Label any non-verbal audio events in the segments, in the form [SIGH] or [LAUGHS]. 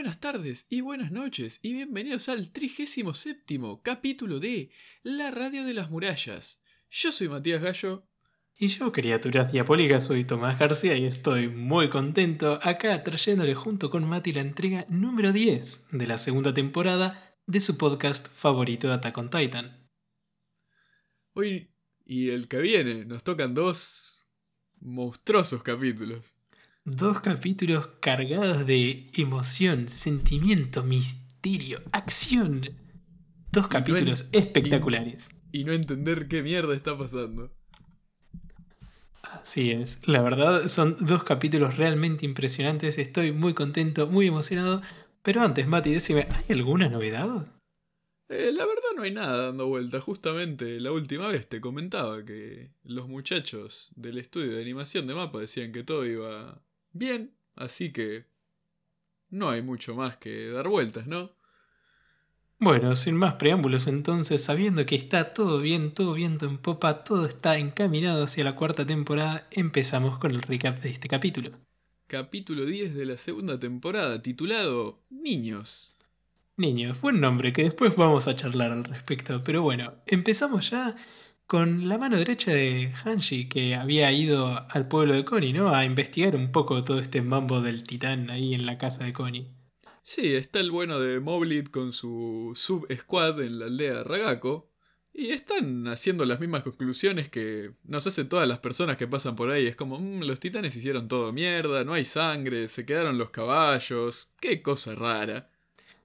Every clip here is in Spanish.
buenas tardes y buenas noches y bienvenidos al 37 capítulo de La Radio de las Murallas. Yo soy Matías Gallo. Y yo, criaturas diabólicas, soy Tomás García y estoy muy contento acá trayéndole junto con Mati la entrega número 10 de la segunda temporada de su podcast favorito de Attack on Titan. Hoy y el que viene nos tocan dos monstruosos capítulos. Dos capítulos cargados de emoción, sentimiento, misterio, acción. Dos capítulos espectaculares. Y, no entender qué mierda está pasando. Así es, la verdad son dos capítulos realmente impresionantes, estoy muy contento, muy emocionado, pero antes Mati, decime, ¿hay alguna novedad? Eh, la verdad no hay nada dando vuelta, justamente la última vez te comentaba que los muchachos del estudio de animación de mapa decían que todo iba bien, así que no hay mucho más que dar vueltas, ¿no? Bueno, sin más preámbulos entonces, sabiendo que está todo bien, todo viento en popa, todo está encaminado hacia la cuarta temporada, empezamos con el recap de este capítulo. Capítulo 10 de la segunda temporada, titulado Niños. Niños, buen nombre, que después vamos a charlar al respecto, pero bueno, empezamos ya con la mano derecha de Hanshi, que había ido al pueblo de Connie, ¿no? A investigar un poco todo este mambo del titán ahí en la casa de Connie. Sí, está el bueno de Moblit con su sub-squad en la aldea Ragako. Y están haciendo las mismas conclusiones que nos hacen todas las personas que pasan por ahí. Es como, mm, los titanes hicieron todo mierda, no hay sangre, se quedaron los caballos, qué cosa rara.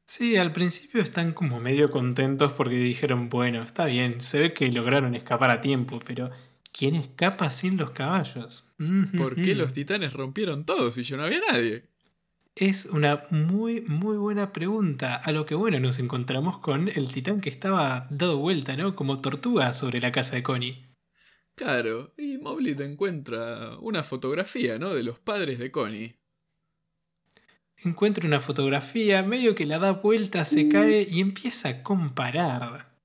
Sí, al principio están como medio contentos porque dijeron, bueno, está bien, se ve que lograron escapar a tiempo, pero ¿quién escapa sin los caballos? ¿Por qué los titanes rompieron todo si yo no había nadie? Es una muy, muy buena pregunta. A lo que bueno, nos encontramos con el titán que estaba dado vuelta, ¿no? Como tortuga sobre la casa de Connie. Claro, y Moblit encuentra una fotografía, ¿no? De los padres de Connie encuentra una fotografía, medio que la da vuelta, se mm. cae y empieza a comparar.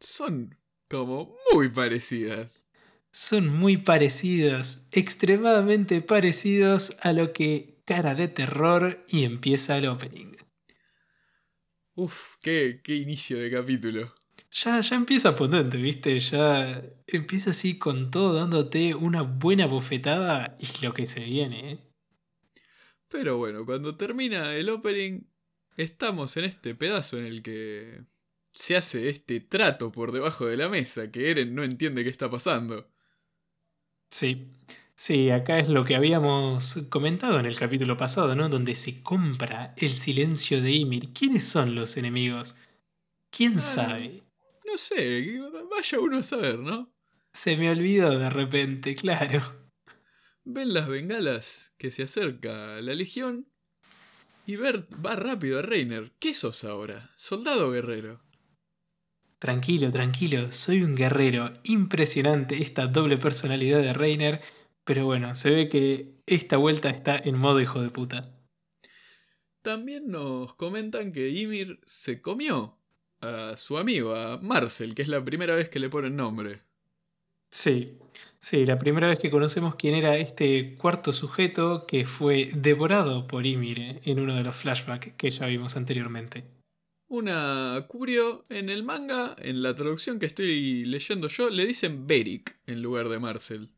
Son como muy parecidas. Son muy parecidos, extremadamente parecidos a lo que cara de terror y empieza el opening. Uf, qué, qué inicio de capítulo. Ya, ya empieza potente, ¿viste? Ya empieza así con todo dándote una buena bofetada y lo que se viene, ¿eh? Pero bueno, cuando termina el opening, estamos en este pedazo en el que se hace este trato por debajo de la mesa, que Eren no entiende qué está pasando. Sí, sí, acá es lo que habíamos comentado en el capítulo pasado, ¿no? Donde se compra el silencio de Ymir. ¿Quiénes son los enemigos? ¿Quién ah, sabe? No sé, vaya uno a saber, ¿no? Se me olvidó de repente, claro. Ven las bengalas que se acerca la legión y Bert va rápido a Reiner. ¿Qué sos ahora? ¿Soldado o guerrero? Tranquilo, tranquilo, soy un guerrero. Impresionante esta doble personalidad de Reiner, pero bueno, se ve que esta vuelta está en modo hijo de puta. También nos comentan que Ymir se comió a su amigo, a Marcel, que es la primera vez que le ponen nombre. Sí, sí, la primera vez que conocemos quién era este cuarto sujeto que fue devorado por Ymir en uno de los flashbacks que ya vimos anteriormente. Una curio en el manga, en la traducción que estoy leyendo yo, le dicen Beric en lugar de Marcel.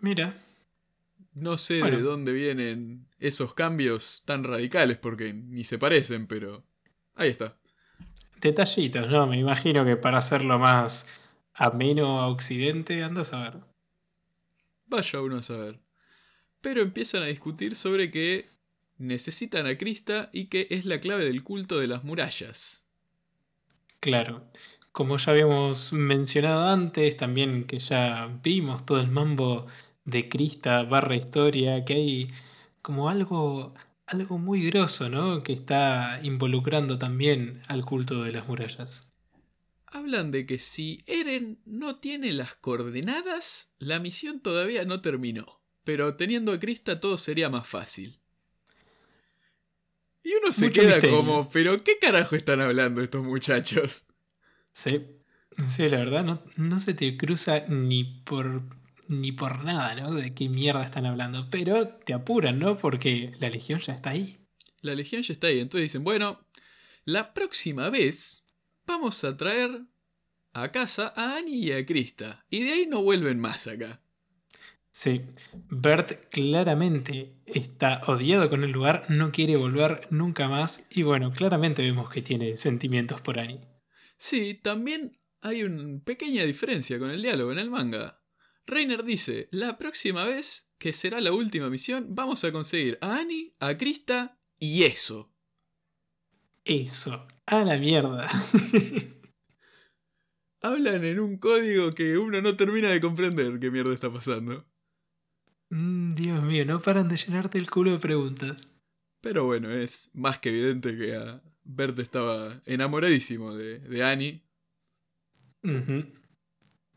Mira. No sé de dónde vienen esos cambios tan radicales porque ni se parecen, pero ahí está. Detallitos, ¿no? Me imagino que para hacerlo más ameno a Occidente, andas a ver. Vaya uno a saber. Pero empiezan a discutir sobre que necesitan a Krista y que es la clave del culto de las murallas. Claro. Como ya habíamos mencionado antes, también que ya vimos todo el mambo de Krista barra historia, que hay como algo, algo muy grosso, ¿no? Que está involucrando también al culto de las murallas hablan de que si Eren no tiene las coordenadas, la misión todavía no terminó. Pero teniendo a Krista todo sería más fácil. Y uno se queda como, pero ¿qué carajo están hablando estos muchachos? Sí, sí, la verdad, no, no se te cruza ni por, ni por nada, ¿no? De qué mierda están hablando. Pero te apuran, ¿no? Porque la legión ya está ahí. la legión ya está ahí. Entonces dicen, bueno, la próxima vez vamos a traer a casa a Annie y a Krista. Y de ahí no vuelven más acá. Sí, Bert claramente está odiado con el lugar, no quiere volver nunca más y bueno, claramente vemos que tiene sentimientos por Annie. Sí, también hay una pequeña diferencia con el diálogo en el manga. Reiner dice, la próxima vez, que será la última misión, vamos a conseguir a Annie, a Krista y eso. Eso, a la mierda. [LAUGHS] Hablan en un código que uno no termina de comprender qué mierda está pasando. Mm, Dios mío, no paran de llenarte el culo de preguntas. Pero bueno, es más que evidente que a Bert estaba enamoradísimo de, de Annie.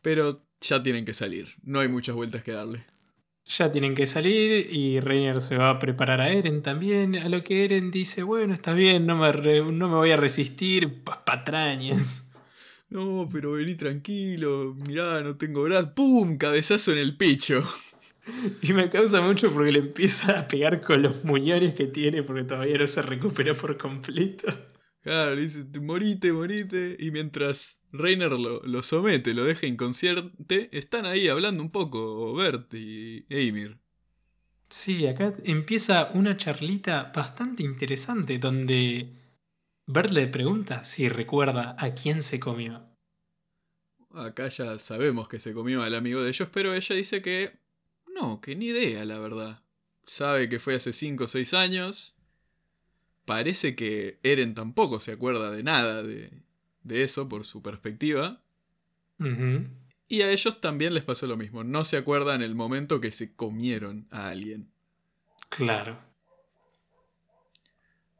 Pero ya tienen que salir, no hay muchas vueltas que darle. Ya tienen que salir y Reiner se va a preparar a Eren también. A lo que Eren dice, bueno, está bien, no me, re- no me voy a resistir, pa- patrañas. [LAUGHS] No, pero vení tranquilo, mirá, no tengo brazos. ¡Pum! Cabezazo en el pecho. [LAUGHS] Y me causa mucho porque le empieza a pegar con los muñones que tiene porque todavía no se recuperó por completo. Claro, le dice, morite, morite. Y mientras Reiner lo, lo somete, lo deja inconsciente, están ahí hablando un poco Bert y Eimir. Sí, acá empieza una charlita bastante interesante donde Bert le pregunta si recuerda a quién se comió. Acá ya sabemos que se comió al amigo de ellos, pero ella dice que no, que ni idea, la verdad. Sabe que fue hace 5 o 6 años. Parece que Eren tampoco se acuerda de nada de, de eso por su perspectiva. Y a ellos también les pasó lo mismo. No se acuerdan el momento que se comieron a alguien. Claro.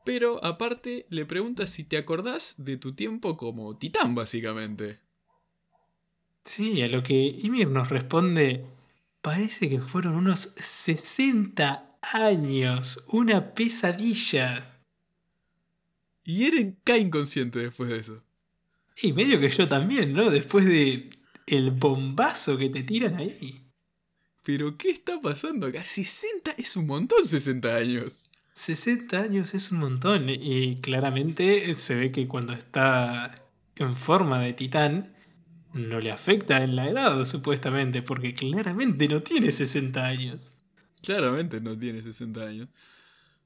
Pero aparte le pregunta si te acordás de tu tiempo como titán, básicamente. Sí, a lo que Ymir nos responde, parece que fueron unos 60 años, una pesadilla. Y Eren cae inconsciente después de eso. Y medio que yo también, ¿no? Después de el bombazo que te tiran ahí. Pero ¿qué está pasando acá? 60 es un montón 60 años. 60 años es un montón y claramente se ve que cuando está en forma de titán no le afecta en la edad supuestamente porque claramente no tiene 60 años. Claramente no tiene 60 años.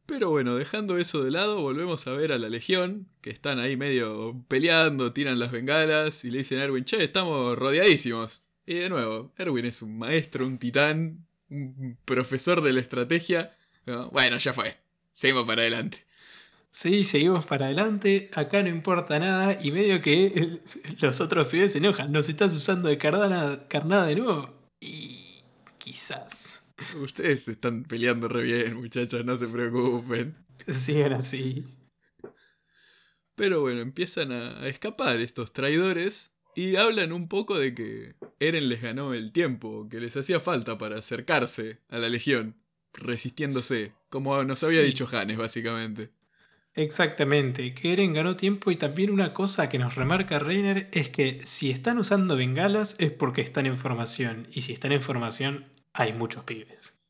Pero bueno, dejando eso de lado, volvemos a ver a la Legión, que están ahí medio peleando, tiran las bengalas y le dicen a Erwin, che, estamos rodeadísimos. Y de nuevo, Erwin es un maestro, un titán, un profesor de la estrategia. No, Bueno, ya fue. Seguimos para adelante. Sí, seguimos para adelante, acá no importa nada y medio que los otros pibes se enojan, nos estás usando de carnada, carnada de nuevo. Y quizás [LAUGHS] Ustedes se están peleando re bien, muchachos, no se preocupen. sigan así. Pero bueno, empiezan a a escapar estos traidores y hablan un poco de que Eren les ganó el tiempo, que les hacía falta para acercarse a la Legión, resistiéndose, como nos había Sí. dicho Hannes, básicamente. Exactamente, que Eren ganó tiempo y también una cosa que nos remarca Reiner es que si están usando bengalas es porque están en formación y si están en formación hay muchos pibes.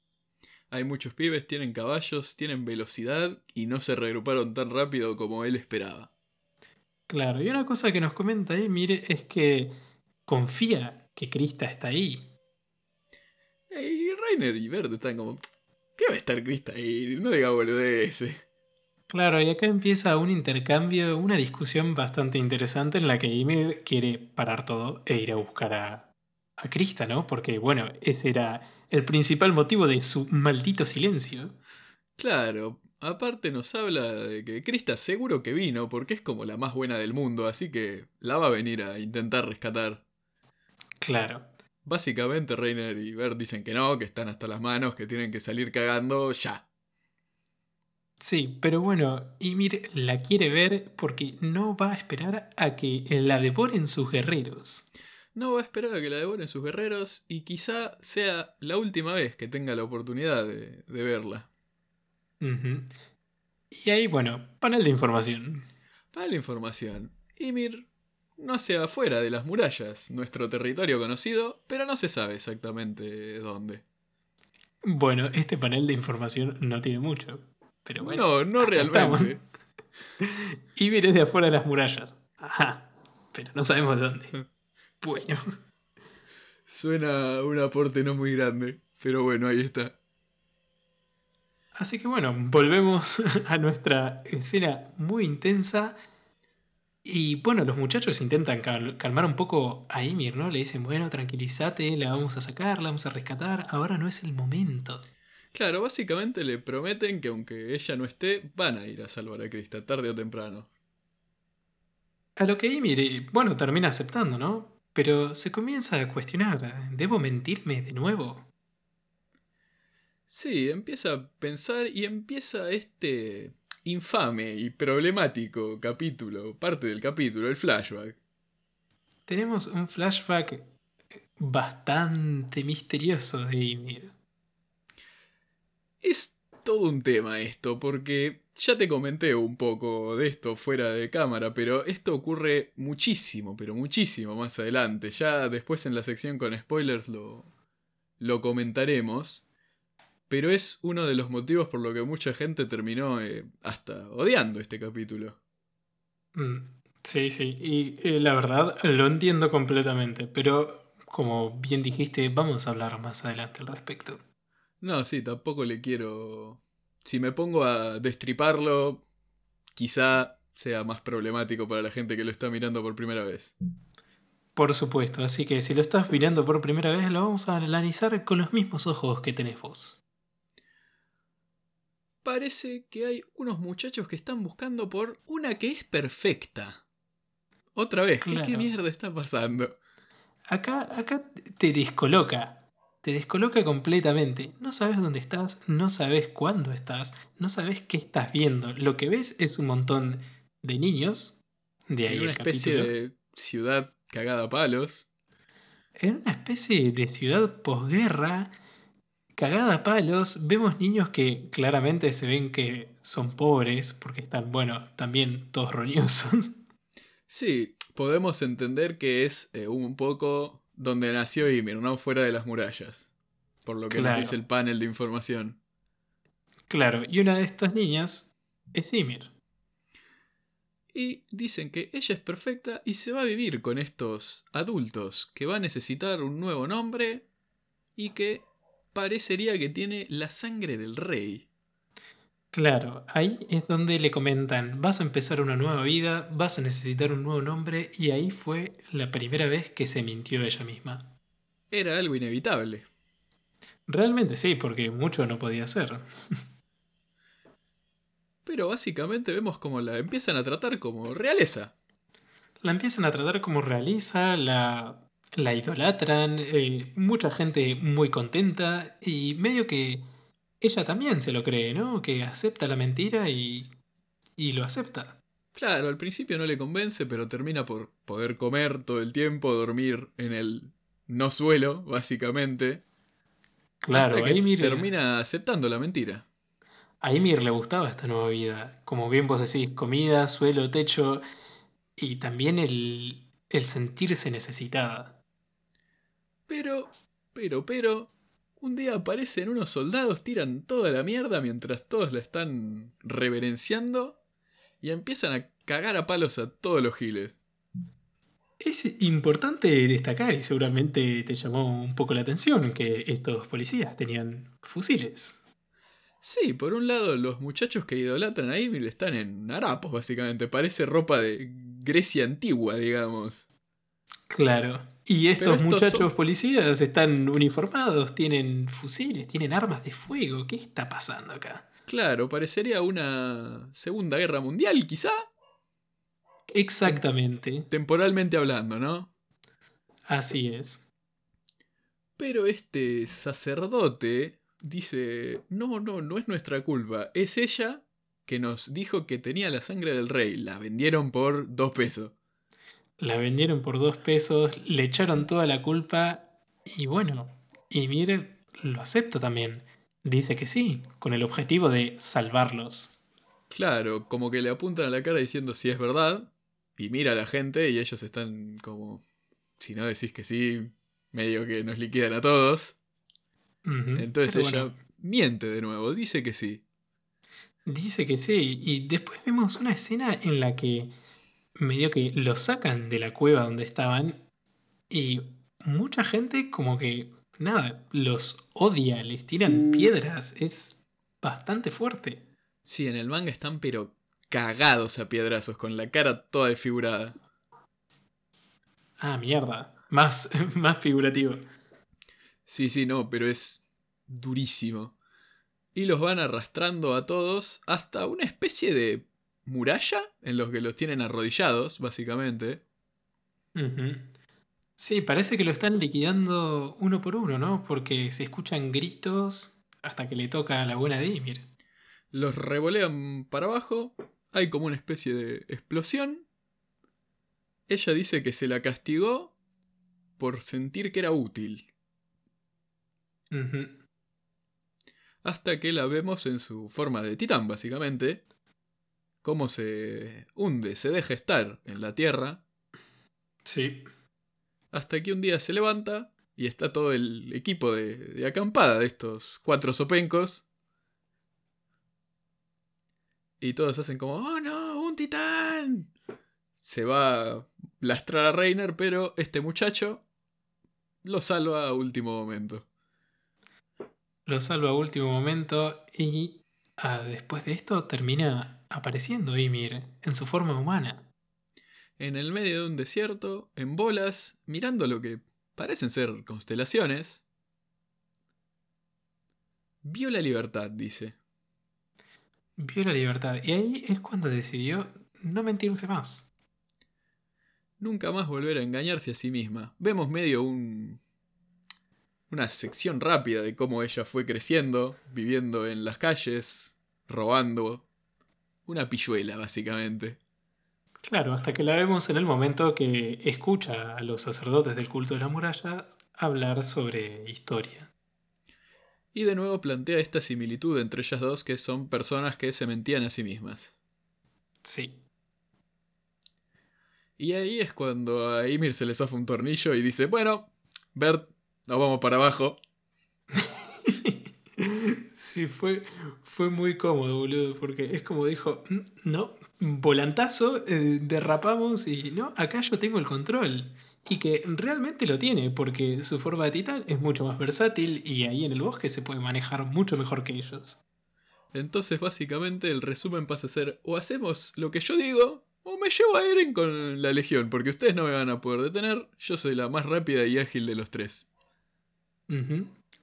Hay muchos pibes, tienen caballos, tienen velocidad y no se regruparon tan rápido como él esperaba. Claro, y una cosa que nos comenta ahí, mire, es que confía que Krista está ahí. Y Reiner y Verde están como, ¿qué va a estar Krista ahí? No diga boludeces. Claro, y acá empieza un intercambio, una discusión bastante interesante en la que Ymir quiere parar todo e ir a buscar a, a Krista, ¿no? Porque, bueno, ese era el principal motivo de su maldito silencio. Claro, aparte nos habla de que Krista seguro que vino porque es como la más buena del mundo, así que la va a venir a intentar rescatar. Claro. Básicamente Reiner y Bert dicen que no, que están hasta las manos, que tienen que salir cagando ya. Sí, pero bueno, Ymir la quiere ver porque no va a esperar a que la devoren sus guerreros. No va a esperar a que la devoren sus guerreros y quizá sea la última vez que tenga la oportunidad de, de verla. Y ahí, bueno, panel de información. Para la información, Ymir no hacia afuera de las murallas, nuestro territorio conocido, pero no se sabe exactamente dónde. Bueno, este panel de información no tiene mucho. Pero bueno. No, no realmente. [LAUGHS] Ymir es de afuera de las murallas. Ajá. Pero no sabemos de dónde. [LAUGHS] Bueno. Suena un aporte no muy grande. Pero bueno, ahí está. Así que bueno, volvemos [LAUGHS] a nuestra escena muy intensa. Y bueno, los muchachos intentan calmar un poco a Ymir, ¿no? Le dicen, bueno, tranquilízate, la vamos a sacar, la vamos a rescatar, ahora no es el momento. Claro, básicamente le prometen que aunque ella no esté, van a ir a salvar a Krista, tarde o temprano. A lo que Ymir, eh, bueno, termina aceptando, ¿no? Pero se comienza a cuestionar, ¿debo mentirme de nuevo? Sí, empieza a pensar y empieza este infame y problemático capítulo, parte del capítulo, el flashback. Tenemos un flashback bastante misterioso de Ymir. Es todo un tema esto, porque ya te comenté un poco de esto fuera de cámara, pero esto ocurre muchísimo, pero muchísimo más adelante. Ya después en la sección con spoilers lo, lo comentaremos. Pero es uno de los motivos por lo que mucha gente terminó eh, hasta odiando este capítulo. Mm, sí, sí. Y eh, la verdad lo entiendo completamente. Pero como bien dijiste, vamos a hablar más adelante al respecto. No, sí, tampoco le quiero... Si me pongo a destriparlo, quizá sea más problemático para la gente que lo está mirando por primera vez. Por supuesto, así que si lo estás mirando por primera vez, lo vamos a analizar con los mismos ojos que tenés vos parece que hay unos muchachos que están buscando por una que es perfecta. Otra vez, ¿qué, mierda está pasando? Acá, acá te descoloca. Te descoloca completamente. No sabes dónde estás, no sabes cuándo estás, no sabes qué estás viendo. Lo que ves es un montón de niños. De ahí en una especie de ciudad cagada a palos. En una especie de ciudad posguerra cagada a palos, vemos niños que claramente se ven que son pobres, porque están, bueno, también todos roñosos. Sí, podemos entender que es eh, un poco donde nació Ymir, ¿no? Fuera de las murallas. Por lo que nos dice el panel de información. Claro, y una de estas niñas es Ymir. Y dicen que ella es perfecta y se va a vivir con estos adultos, que va a necesitar un nuevo nombre y que parecería que tiene la sangre del rey. Claro, ahí es donde le comentan, vas a empezar una nueva vida, vas a necesitar un nuevo nombre, y ahí fue la primera vez que se mintió ella misma. Era algo inevitable. Realmente sí, porque mucho no podía ser. Pero básicamente vemos como la empiezan a tratar como realeza. La empiezan a tratar como realeza, la la idolatran, eh, mucha gente muy contenta y medio que ella también se lo cree, ¿no? Que acepta la mentira y, y lo acepta. Claro, al principio no le convence, pero termina por poder comer todo el tiempo, dormir en el no suelo, básicamente. Claro, hasta que termina aceptando la mentira. A Ymir le gustaba esta nueva vida. Como bien vos decís, comida, suelo, techo y también el, el sentirse necesitada. Pero, pero, pero, un día aparecen unos soldados, tiran toda la mierda mientras todos la están reverenciando y empiezan a cagar a palos a todos los giles. Es importante destacar, y seguramente te llamó un poco la atención, que estos policías tenían fusiles. Sí, por un lado, los muchachos que idolatran a Evil están en harapos, básicamente. Parece ropa de Grecia antigua, digamos. Claro. Y estos, muchachos policías están uniformados, tienen fusiles, tienen armas de fuego. ¿Qué está pasando acá? Claro, parecería una Segunda Guerra Mundial, quizá. Exactamente. Temporalmente hablando, ¿no? Así es. Pero este sacerdote dice, no, no, no es nuestra culpa. Es ella que nos dijo que tenía la sangre del rey. La vendieron por dos pesos la vendieron por dos pesos, le echaron toda la culpa y bueno, y mire, lo acepta también. Dice que sí, con el objetivo de salvarlos. Claro, como que le apuntan a la cara diciendo si es verdad, y mira a la gente y ellos están como, si no decís que sí, medio que nos liquidan a todos. Entonces ella miente de nuevo, dice que sí. Dice que sí. Y después vemos una escena en la que medio que los sacan de la cueva donde estaban y mucha gente como que, nada, los odia, les tiran piedras. Es bastante fuerte. Sí, en el manga están pero cagados a piedrazos, con la cara toda desfigurada. Ah, mierda. Más, [LAUGHS] más figurativo. Sí, sí, no, pero es durísimo. Y los van arrastrando a todos hasta una especie de muralla en los que los tienen arrodillados, básicamente. Sí, parece que lo están liquidando uno por uno, ¿no? Porque se escuchan gritos hasta que le toca a la buena Dimir. Los revolean para abajo, hay como una especie de explosión. Ella dice que se la castigó por sentir que era útil. Hasta que la vemos en su forma de titán, básicamente. Cómo se hunde, se deja estar en la tierra. Sí. Hasta que un día se levanta y está todo el equipo de, de acampada de estos cuatro sopencos. Y todos hacen como, ¡Oh no! ¡Un titán! Se va a lastrar a Reiner, pero este muchacho lo salva a último momento. Lo salva a último momento y ah, después de esto termina apareciendo Ymir en su forma humana. En el medio de un desierto, en bolas, mirando lo que parecen ser constelaciones. Vio la libertad, dice. Vio la libertad. Y ahí es cuando decidió no mentirse más. Nunca más volver a engañarse a sí misma. Vemos medio un. una sección rápida de cómo ella fue creciendo, viviendo en las calles, robando. Una pilluela, básicamente. Claro, hasta que la vemos en el momento que escucha a los sacerdotes del culto de la muralla hablar sobre historia. Y de nuevo plantea esta similitud entre ellas dos, que son personas que se mentían a sí mismas. Sí. Y ahí es cuando a Ymir se le zafa un tornillo y dice, bueno, Bert, nos vamos para abajo. Sí, fue, fue muy cómodo, boludo, porque es como dijo, mm, no, volantazo, eh, derrapamos y no, acá yo tengo el control. Y que realmente lo tiene, porque su forma de titán es mucho más versátil y ahí en el bosque se puede manejar mucho mejor que ellos. Entonces básicamente el resumen pasa a ser o hacemos lo que yo digo o me llevo a Eren con la legión, porque ustedes no me van a poder detener, yo soy la más rápida y ágil de los tres.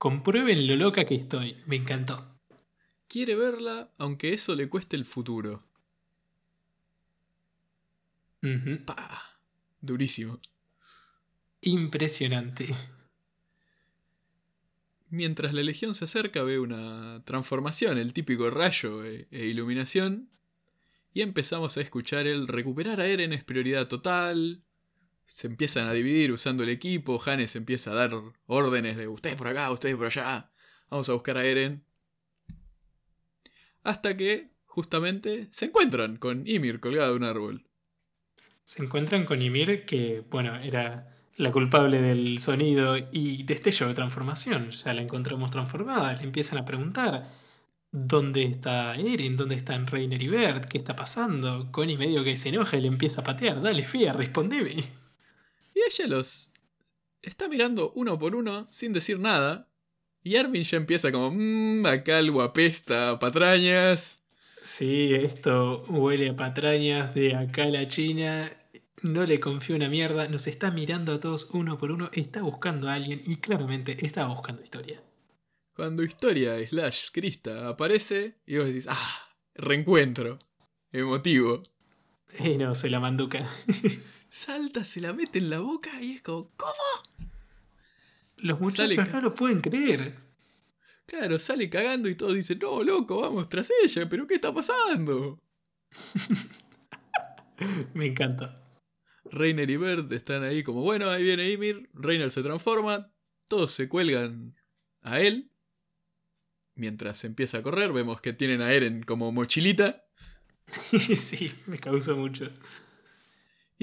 Comprueben lo loca que estoy, me encantó. Quiere verla, aunque eso le cueste el futuro. Durísimo. Impresionante. Mientras la legión se acerca ve una transformación, el típico rayo e, e, iluminación, y empezamos a escuchar el recuperar a Eren es prioridad total. Se empiezan a dividir usando el equipo, Hannes empieza a dar órdenes de ustedes por acá, ustedes por allá, vamos a buscar a Eren. Hasta que, justamente, se encuentran con Ymir colgado de un árbol. Se encuentran con Ymir, que, bueno, era la culpable del sonido y destello de transformación. Ya la encontramos transformada, le empiezan a preguntar dónde está Eren, dónde están Reiner y Bert, qué está pasando. Connie medio que se enoja y le empieza a patear. Dale, fea, respondeme. Y ella los está mirando uno por uno sin decir nada. Y Armin ya empieza como, mmm, acá algo apesta, patrañas. Sí, esto huele a patrañas de acá a la China no le confío una mierda, nos está mirando a todos uno por uno, está buscando a alguien y claramente está buscando historia. Cuando historia slash Krista aparece y vos decís, ah, reencuentro, emotivo. [LAUGHS] Y no, se la manduca. [LAUGHS] Salta, se la mete en la boca y es como, ¿cómo? Los muchachos no lo pueden creer. Claro, sale cagando y todos dicen, no, loco, vamos tras ella, pero ¿qué está pasando? [LAUGHS] Me encanta. Reiner y Bert están ahí como, bueno, ahí viene Ymir, Reiner se transforma, todos se cuelgan a él. Mientras empieza a correr, vemos que tienen a Eren como mochilita. [LAUGHS] sí, me causa mucho.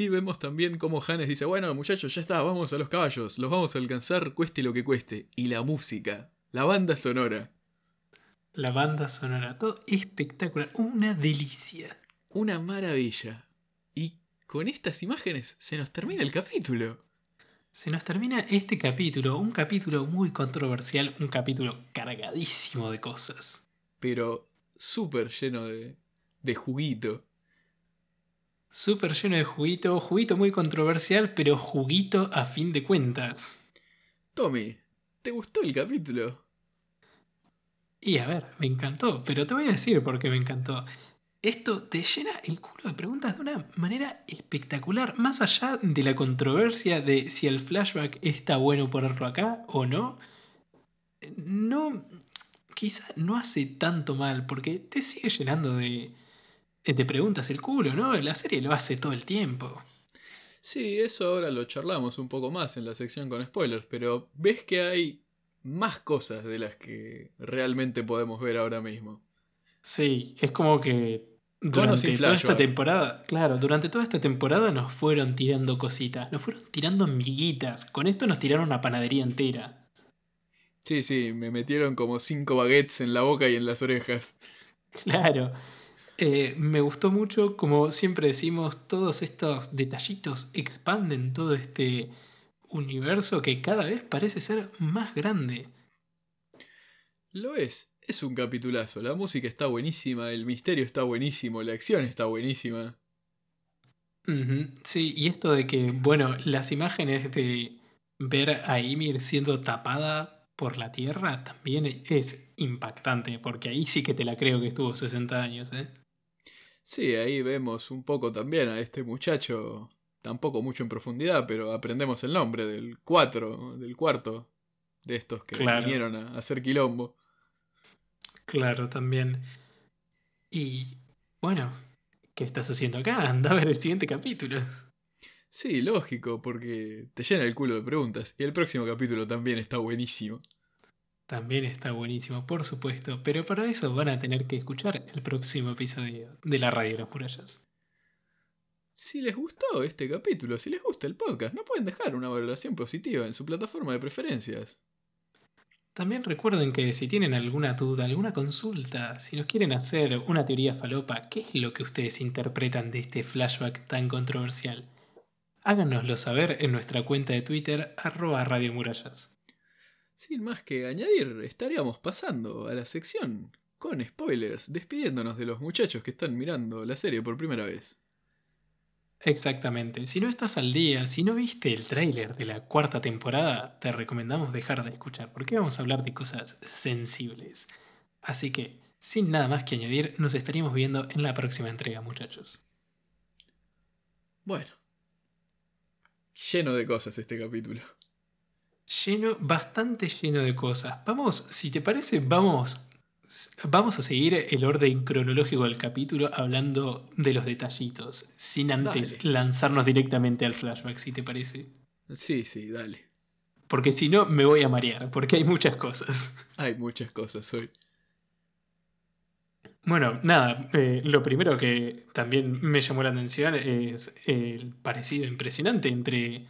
Y vemos también como Hannes dice, bueno muchachos, ya está, vamos a los caballos, los vamos a alcanzar cueste lo que cueste. Y la música, la banda sonora. La banda sonora, todo espectacular, una delicia. Una maravilla. Y con estas imágenes se nos termina el capítulo. Se nos termina este capítulo, un capítulo muy controversial, un capítulo cargadísimo de cosas. Pero súper lleno de, de juguito. Súper lleno de juguito, juguito muy controversial, pero juguito a fin de cuentas. Tommy, ¿te gustó el capítulo? Y a ver, me encantó, pero te voy a decir por qué me encantó. Esto te llena el culo de preguntas de una manera espectacular, más allá de la controversia de si el flashback está bueno ponerlo acá o no. No, quizá no hace tanto mal, porque te sigue llenando de, de preguntas el culo, ¿no? La serie lo hace todo el tiempo. Sí, eso ahora lo charlamos un poco más en la sección con spoilers, pero ves que hay más cosas de las que realmente podemos ver ahora mismo. Sí, es como que durante toda esta temporada, claro, durante toda esta temporada nos fueron tirando cositas, nos fueron tirando miguitas. Con esto nos tiraron una panadería entera. Sí, sí, me metieron como cinco baguettes en la boca y en las orejas. Claro. Eh, me gustó mucho, como siempre decimos, todos estos detallitos expanden todo este universo que cada vez parece ser más grande. Lo es, es un capitulazo. La música está buenísima, el misterio está buenísimo, la acción está buenísima. Sí, y esto de que, bueno, las imágenes de ver a Ymir siendo tapada por la tierra también es impactante, porque ahí sí que te la creo que estuvo 60 años, ¿eh? Sí, ahí vemos un poco también a este muchacho, tampoco mucho en profundidad, pero aprendemos el nombre del cuatro, del cuarto de estos que vinieron a hacer quilombo. Claro, también. Y bueno, ¿qué estás haciendo acá? Anda a ver el siguiente capítulo. Sí, lógico, porque te llena el culo de preguntas. Y el próximo capítulo también está buenísimo. También está buenísimo, por supuesto, pero para eso van a tener que escuchar el próximo episodio de la Radio de las Murallas. Si les gustó este capítulo, si les gusta el podcast, no pueden dejar una valoración positiva en su plataforma de preferencias. También recuerden que si tienen alguna duda, alguna consulta, si nos quieren hacer una teoría falopa, ¿qué es lo que ustedes interpretan de este flashback tan controversial? Háganoslo saber en nuestra cuenta de Twitter, arroba Radio Murallas. Sin más que añadir, estaríamos pasando a la sección con spoilers, despidiéndonos de los muchachos que están mirando la serie por primera vez. Exactamente. Si no estás al día, si no viste el tráiler de la cuarta temporada, te recomendamos dejar de escuchar, porque vamos a hablar de cosas sensibles. Así que, sin nada más que añadir, nos estaríamos viendo en la próxima entrega, muchachos. Bueno. Lleno de cosas este capítulo. Lleno, bastante lleno de cosas. Vamos, si te parece, vamos Vamos a seguir el orden cronológico del capítulo hablando de los detallitos, sin antes lanzarnos directamente al flashback, si te parece. Sí, sí, dale. Porque si no, me voy a marear, porque hay muchas cosas. Hay muchas cosas hoy. Bueno, nada, eh, lo primero que también me llamó la atención es el parecido impresionante entre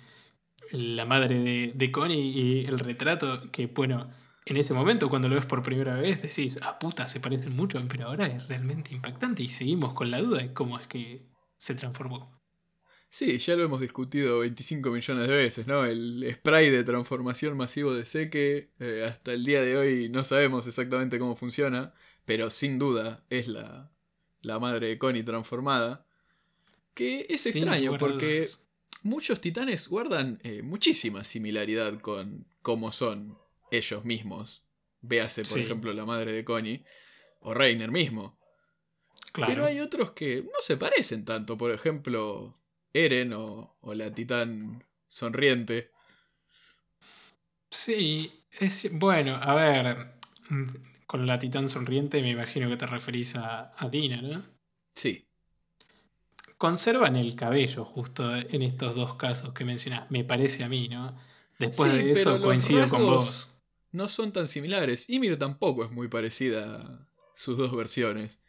la madre de, de Connie y el retrato, que bueno, en ese momento, cuando lo ves por primera vez, decís, ah, puta, se parecen mucho, pero ahora es realmente impactante y seguimos con la duda de cómo es que se transformó. Sí, ya lo hemos discutido 25 millones de veces, ¿no? El spray de transformación masivo de Seque, eh, hasta el día de hoy no sabemos exactamente cómo funciona, pero sin duda es la, la madre de Connie transformada. Que es extraño porque muchos titanes guardan eh, muchísima similaridad con cómo son ellos mismos. Véase, por ejemplo, la madre de Connie. O Reiner mismo. Pero hay otros que no se parecen tanto. Por ejemplo, Eren o, la titán sonriente. Sí, es. Bueno, a ver. Con la titán sonriente me imagino que te referís a, a Dina, ¿no? Sí. Conservan el cabello justo en estos dos casos que mencionas, me parece a mí, ¿no? Después de eso coincido con vos no son tan similares. Ymir tampoco es muy parecida a sus dos versiones.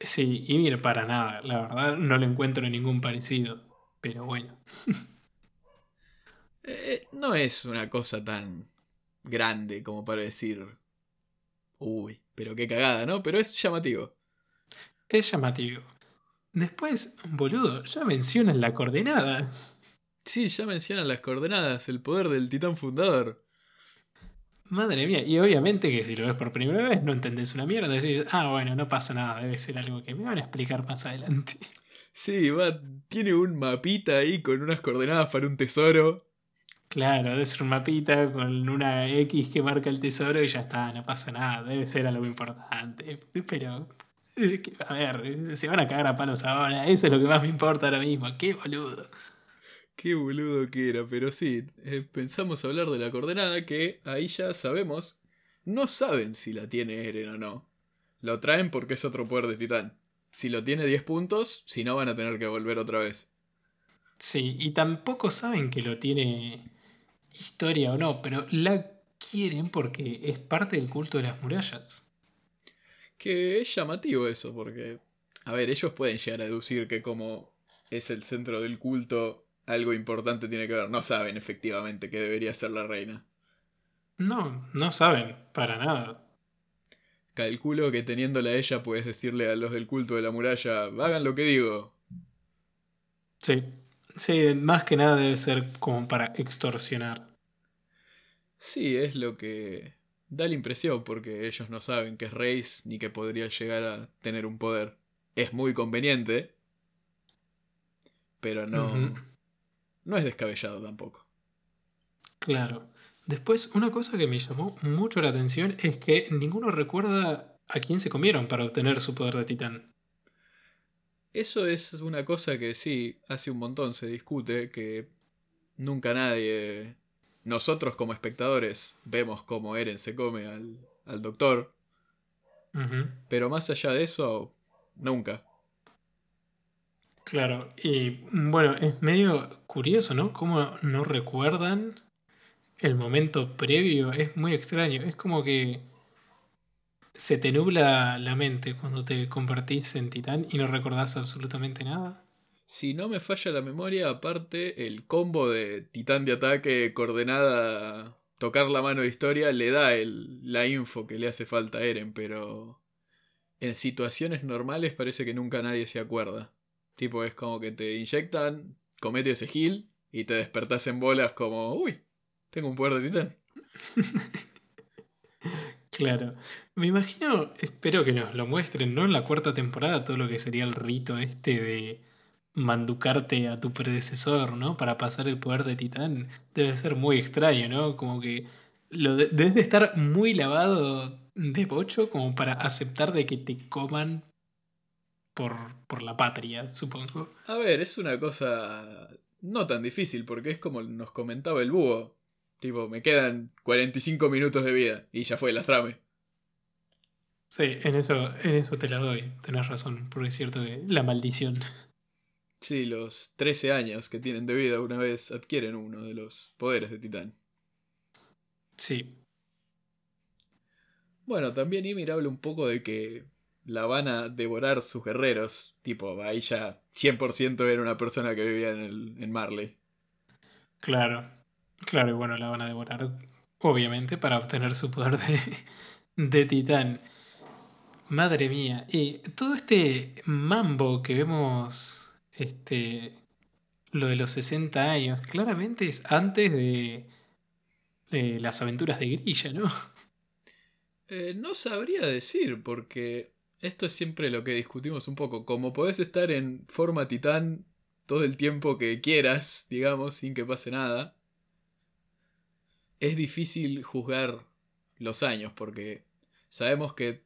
Sí, Ymir para nada. La verdad no le encuentro ningún parecido. Pero bueno. [LAUGHS] Eh, no es una cosa tan grande como para decir. Uy, pero qué cagada, ¿no? Pero es llamativo. Es llamativo. Después, boludo, ya mencionan la coordenada. Sí, ya mencionan las coordenadas, el poder del titán fundador. Madre mía, y obviamente que si lo ves por primera vez no entendés una mierda, decís, ah, bueno, no pasa nada, debe ser algo que me van a explicar más adelante. Sí, va, tiene un mapita ahí con unas coordenadas para un tesoro. Claro, debe ser un mapita con una X que marca el tesoro y ya está, no pasa nada, debe ser algo importante. Pero, a ver, se van a cagar a palos ahora, eso es lo que más me importa ahora mismo, qué boludo. Qué boludo que era, pero sí, eh, pensamos hablar de la coordenada que ahí ya sabemos, no saben si la tiene Eren o no. Lo traen porque es otro poder de titán. Si lo tiene 10 puntos, si no van a tener que volver otra vez. Sí, y tampoco saben que lo tiene historia o no, pero la quieren porque es parte del culto de las murallas. Que es llamativo eso, porque, a ver, ellos pueden llegar a deducir que como es el centro del culto, algo importante tiene que ver. No saben efectivamente que debería ser la reina. No, no saben, para nada. Calculo que teniéndola a ella puedes decirle a los del culto de la muralla, hagan lo que digo. Sí, sí, más que nada debe ser como para extorsionar. Sí, es lo que da la impresión porque ellos no saben que es Reis ni que podría llegar a tener un poder. Es muy conveniente, pero no, no es descabellado tampoco. Claro. Después, una cosa que me llamó mucho la atención es que ninguno recuerda a quién se comieron para obtener su poder de titán. Eso es una cosa que sí, hace un montón se discute, que nunca nadie, nosotros como espectadores, vemos cómo Eren se come al, doctor. Pero más allá de eso, nunca. Claro, y bueno, es medio curioso, ¿no? Cómo no recuerdan el momento previo es muy extraño. Es como que se te nubla la mente cuando te convertís en titán y no recordás absolutamente nada. Si no me falla la memoria, aparte, el combo de titán de ataque, coordenada, tocar la mano de historia, le da el, la info que le hace falta a Eren, pero en situaciones normales parece que nunca nadie se acuerda. Tipo, es como que te inyectan, comete ese heal y te despertás en bolas como, uy, tengo un poder de titán. [LAUGHS] claro. Me imagino, espero que nos lo muestren, ¿no? En la cuarta temporada, todo lo que sería el rito este de manducarte a tu predecesor, ¿no? Para pasar el poder de titán. Debe ser muy extraño, ¿no? Como que lo debes de estar muy lavado de bocho como para aceptar de que te coman por, por la patria, supongo. A ver, es una cosa no tan difícil porque es como nos comentaba el búho. Tipo, me quedan 45 minutos de vida y ya fue la trame. Sí, en eso, en eso te la doy. Tenés razón, porque es cierto que la maldición. Sí, los 13 años que tienen de vida una vez adquieren uno de los poderes de Titán. Sí. Bueno, también Ymir habla un poco de que la van a devorar sus guerreros. Tipo, ahí ya 100% era una persona que vivía en, el, en Marley. Claro. Claro, y bueno, la van a devorar, obviamente, para obtener su poder de, de titán. Madre mía. Y todo este mambo que vemos, este, lo de los 60 años, claramente es antes de, las aventuras de Grilla, ¿no? Eh, no sabría decir, porque esto es siempre lo que discutimos un poco. Como podés estar en forma titán todo el tiempo que quieras, digamos, sin que pase nada es difícil juzgar los años porque sabemos que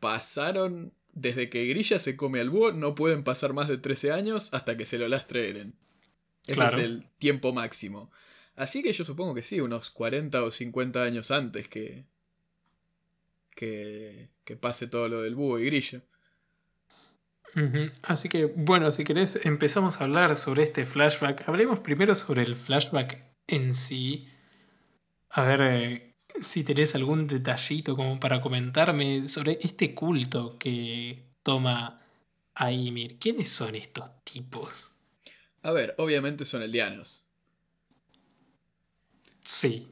pasaron desde que Grilla se come al búho, no pueden pasar más de 13 años hasta que se lo lastre Eren. Ese es el tiempo máximo. Así que yo supongo que sí, unos 40 o 50 años antes que, que, que pase todo lo del búho y Grilla. Así que, bueno, si querés, empezamos a hablar sobre este flashback. Hablemos primero sobre el flashback en sí. A ver eh, si tenés algún detallito como para comentarme sobre este culto que toma a Ymir. ¿Quiénes son estos tipos? A ver, obviamente son eldianos. Sí.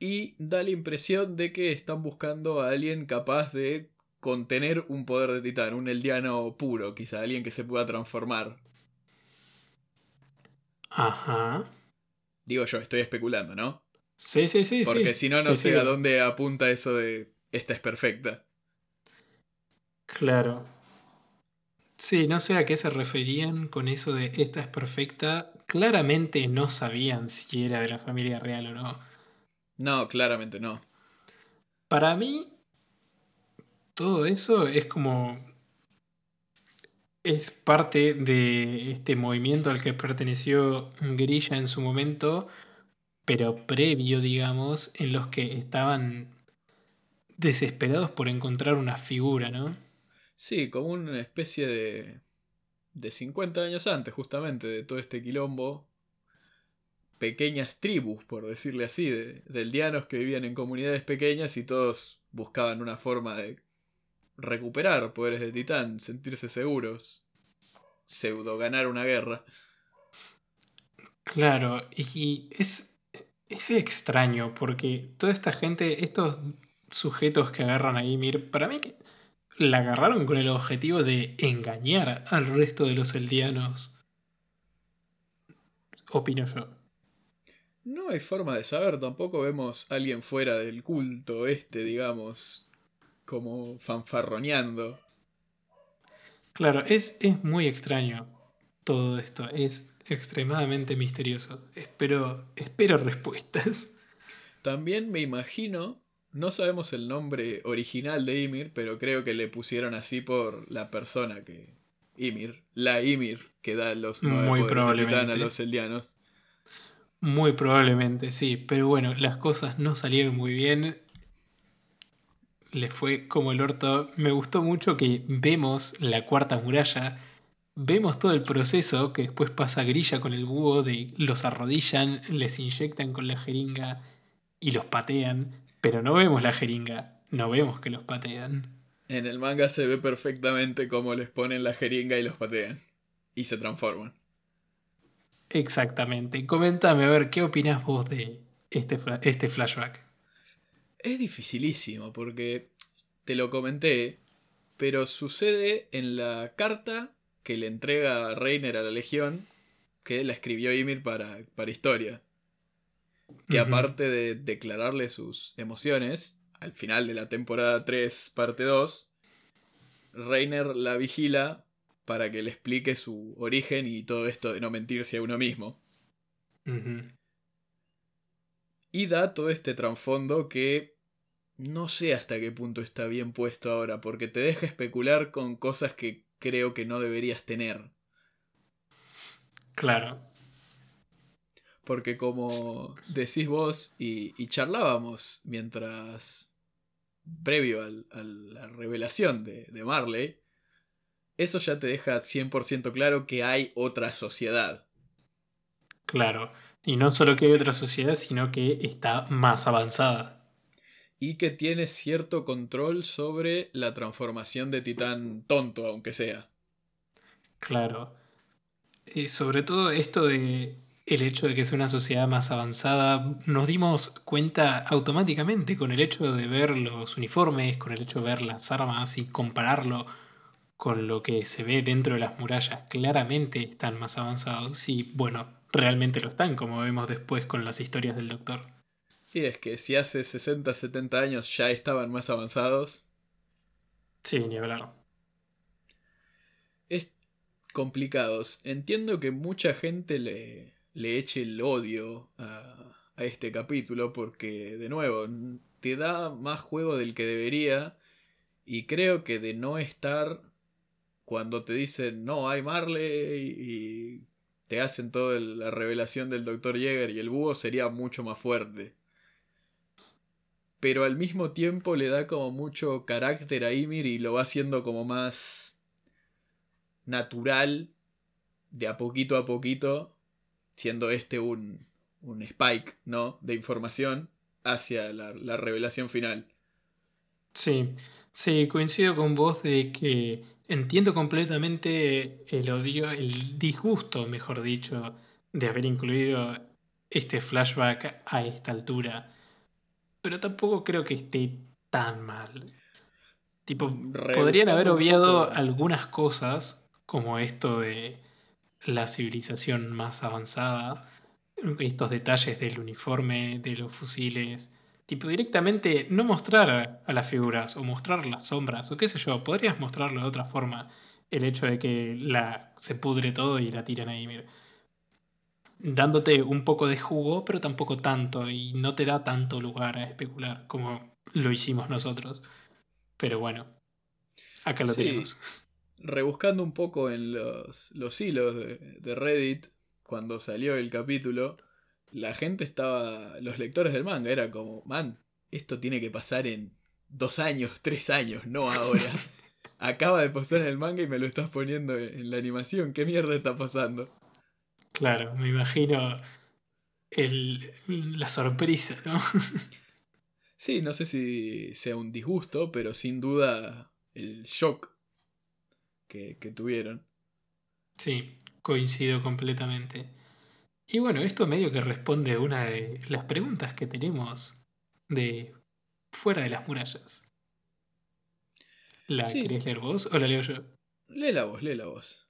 y da la impresión de que están buscando a alguien capaz de contener un poder de titán, un eldiano puro, quizá alguien que se pueda transformar. Ajá. Digo yo, estoy especulando, ¿no? Sí, sí, sí. Porque sí. si no, no sé sigo. a dónde apunta eso de esta es perfecta. Claro. Sí, no sé a qué se referían con eso de esta es perfecta. Claramente no sabían si era de la familia real o no. No, claramente no. Para mí, todo eso es como. Es parte de este movimiento al que perteneció Grilla en su momento, pero previo, digamos, en los que estaban desesperados por encontrar una figura, ¿no? Sí, como una especie de. de 50 años antes, justamente, de todo este quilombo. Pequeñas tribus, por decirle así, de, de eldianos que vivían en comunidades pequeñas y todos buscaban una forma de recuperar poderes de titán, sentirse seguros, pseudo ganar una guerra. Claro, y es, es extraño porque toda esta gente, estos sujetos que agarran a Ymir, para mí que la agarraron con el objetivo de engañar al resto de los eldianos. Opino yo. No hay forma de saber, tampoco vemos a alguien fuera del culto este, digamos, como fanfarroneando. Claro, es, es muy extraño todo esto, es extremadamente misterioso. Espero, espero respuestas. También me imagino, no sabemos el nombre original de Ymir, pero creo que le pusieron así por la persona que... Ymir, la Ymir, que da los nueve Muy titán a probablemente. los eldianos. Muy probablemente, sí. Pero bueno, las cosas no salieron muy bien. Le fue como el orto. Me gustó mucho que vemos la cuarta muralla. Vemos todo el proceso que después pasa grilla con el búho de los arrodillan, les inyectan con la jeringa y los patean. Pero no vemos la jeringa. No vemos que los patean. En el manga se ve perfectamente cómo les ponen la jeringa y los patean. Y se transforman. Exactamente. Coméntame a ver qué opinás vos de este, este flashback. Es dificilísimo porque te lo comenté, pero sucede en la carta que le entrega Reiner a la Legión, que la escribió Ymir para, para historia. Que aparte de declararle sus emociones, al final de la temporada 3, parte 2, Reiner la vigila para que le explique su origen y todo esto de no mentirse a uno mismo. Y da todo este trasfondo que no sé hasta qué punto está bien puesto ahora, porque te deja especular con cosas que creo que no deberías tener. Claro. Porque como decís vos y, y charlábamos mientras, previo al- a la revelación de, de Marley, eso ya te deja 100% claro que hay otra sociedad. Claro. Y no solo que hay otra sociedad, sino que está más avanzada. Y que tiene cierto control sobre la transformación de titán tonto, aunque sea. Claro. Eh, sobre todo esto de el hecho de que es una sociedad más avanzada, nos dimos cuenta automáticamente con el hecho de ver los uniformes, con el hecho de ver las armas y compararlo con lo que se ve dentro de las murallas. Claramente están más avanzados y bueno, realmente lo están, como vemos después con las historias del doctor. Y es que si hace 60, 70 años ya estaban más avanzados, Sí, ni hablar. es complicados. Entiendo que mucha gente le, le eche el odio a, a este capítulo porque, de nuevo, te da más juego del que debería y creo que de no estar cuando te dicen no hay Marley y te hacen toda la revelación del Dr. Jäger y el búho sería mucho más fuerte. Pero al mismo tiempo le da como mucho carácter a Ymir y lo va haciendo como más natural, de a poquito a poquito, siendo este un, un spike, ¿no? De información hacia la, la revelación final. Sí, sí, coincido con vos de que entiendo completamente el odio, el disgusto, mejor dicho, de haber incluido este flashback a esta altura. Pero tampoco creo que esté tan mal. Tipo, podrían haber obviado poco. algunas cosas, como esto de la civilización más avanzada, estos detalles del uniforme, de los fusiles. Tipo, directamente no mostrar a las figuras o mostrar las sombras o qué sé yo. Podrías mostrarlo de otra forma. El hecho de que la, se pudre todo y la tiran ahí, mira. Dándote un poco de jugo, pero tampoco tanto. Y no te da tanto lugar a especular como lo hicimos nosotros. Pero bueno, acá lo Sí. tenemos. Rebuscando un poco en los, los hilos de, de Reddit, cuando salió el capítulo, la gente estaba. Los lectores del manga era como, man, esto tiene que pasar en dos años, tres años, no ahora. [LAUGHS] Acaba de pasar en el manga y me lo estás poniendo en la animación. ¿Qué mierda está pasando? Claro, me imagino el, la sorpresa, ¿no? Sí, no sé si sea un disgusto, pero sin duda el shock que, que tuvieron. Sí, coincido completamente. Y bueno, esto medio que responde a una de las preguntas que tenemos de fuera de las murallas. ¿La Sí. querés leer vos o la leo yo? Lee la voz, lee la voz.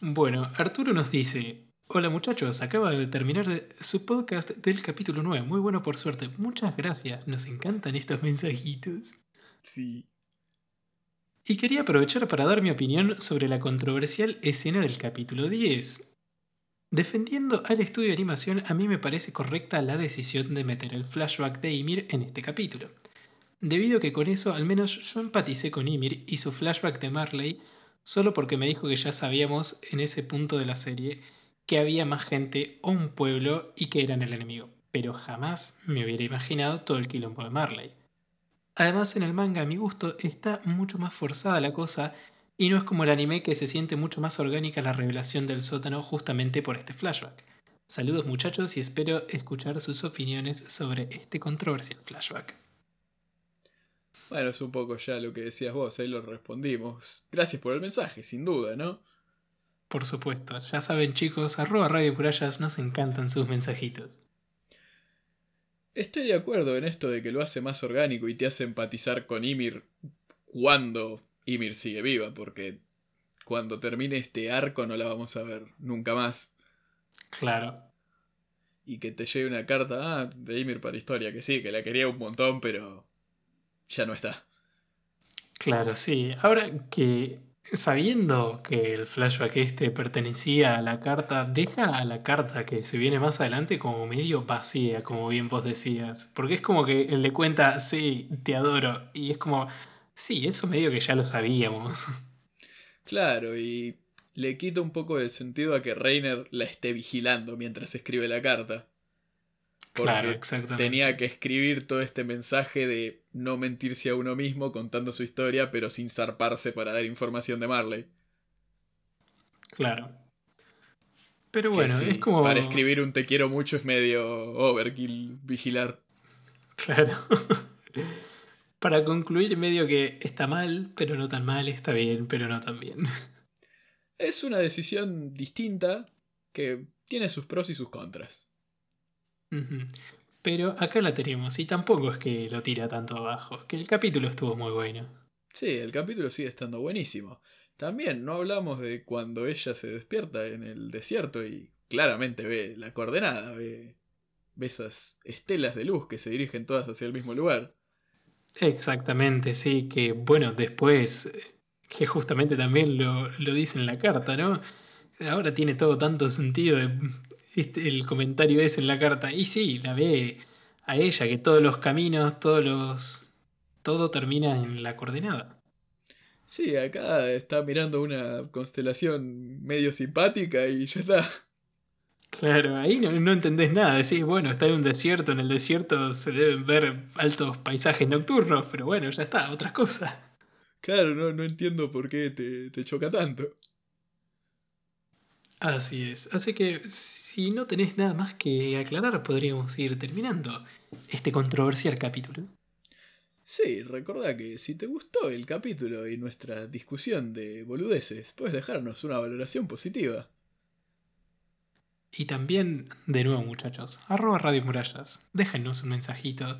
Bueno, Arturo nos dice, hola muchachos, acaba de terminar su podcast del capítulo 9, muy bueno por suerte, muchas gracias, nos encantan estos mensajitos. Sí. Y quería aprovechar para dar mi opinión sobre la controversial escena del capítulo 10. Defendiendo al estudio de animación, a mí me parece correcta la decisión de meter el flashback de Ymir en este capítulo. Debido a que con eso al menos yo empaticé con Ymir y su flashback de Marley solo porque me dijo que ya sabíamos en ese punto de la serie que había más gente o un pueblo y que eran el enemigo, pero jamás me hubiera imaginado todo el quilombo de Marley. Además, en el manga, a mi gusto, está mucho más forzada la cosa y no es como el anime que se siente mucho más orgánica la revelación del sótano justamente por este flashback. Saludos muchachos y espero escuchar sus opiniones sobre este controversial flashback. Bueno, es un poco ya lo que decías vos, ahí lo respondimos. Gracias por el mensaje, sin duda, ¿no? Por supuesto, ya saben chicos, arroba Radio Purallas nos encantan sus mensajitos. Estoy de acuerdo en esto de que lo hace más orgánico y te hace empatizar con Ymir cuando Ymir sigue viva, porque cuando termine este arco no la vamos a ver nunca más. Claro, Y que te llegue una carta ah, de Ymir para historia, que sí, que la quería un montón, pero ya no está. claro, sí. Ahora que sabiendo que el flashback este pertenecía a la carta, deja a la carta que se viene más adelante como medio vacía, como bien vos decías. Porque es como que él le cuenta, sí, te adoro. Y es como, sí, eso medio que ya lo sabíamos. Claro, y le quita un poco de sentido a que Reiner la esté vigilando mientras escribe la carta. Porque Claro, tenía que escribir todo este mensaje de no mentirse a uno mismo contando su historia, pero sin zarparse para dar información de Marley. Claro. Pero bueno, sí, es como... Para escribir un te quiero mucho es medio overkill vigilar. Claro. [LAUGHS] Para concluir, medio que está mal, pero no tan mal, está bien, pero no tan bien. Es una decisión distinta que tiene sus pros y sus contras. Pero acá la tenemos, y tampoco es que lo tira tanto abajo, que el capítulo estuvo muy bueno. Sí, el capítulo sigue estando buenísimo. También no hablamos de cuando ella se despierta en el desierto y claramente ve la coordenada, ve, ve esas estelas de luz que se dirigen todas hacia el mismo lugar. Exactamente, sí, que bueno, después, que justamente también lo, lo dice en la carta, ¿no? Ahora tiene todo tanto sentido de- este- el comentario ese en la carta. Y sí, la ve a ella, que todos los caminos, todos los... Todo termina en la coordenada. Sí, acá está mirando una constelación medio simpática y ya está. Claro, ahí no, no entendés nada. Decís, bueno, está en un desierto, en el desierto se deben ver altos paisajes nocturnos, pero bueno, ya está, otras cosas. Claro, no, no entiendo por qué te, te choca tanto. Así es. Así que si no tenés nada más que aclarar, podríamos ir terminando este controversial capítulo. Sí, recordá que si te gustó el capítulo y nuestra discusión de boludeces, puedes dejarnos una valoración positiva. Y también, de nuevo muchachos, arroba Radio Murallas, déjenos un mensajito,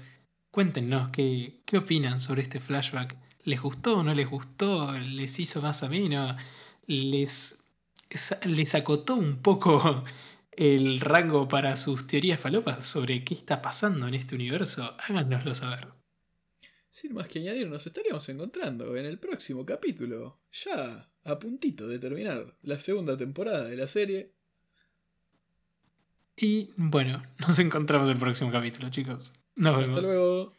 cuéntenos qué, qué opinan sobre este flashback. ¿Les gustó o no les gustó? ¿Les hizo más o menos? ¿Les, les acotó un poco [LAUGHS] el rango para sus teorías falopas sobre qué está pasando en este universo? Háganoslo saber. Sin más que añadir, nos estaríamos encontrando en el próximo capítulo, ya a puntito de terminar la segunda temporada de la serie. Y bueno, [LAUGHS] nos encontramos en el próximo capítulo, chicos. Nos vemos. Hasta luego.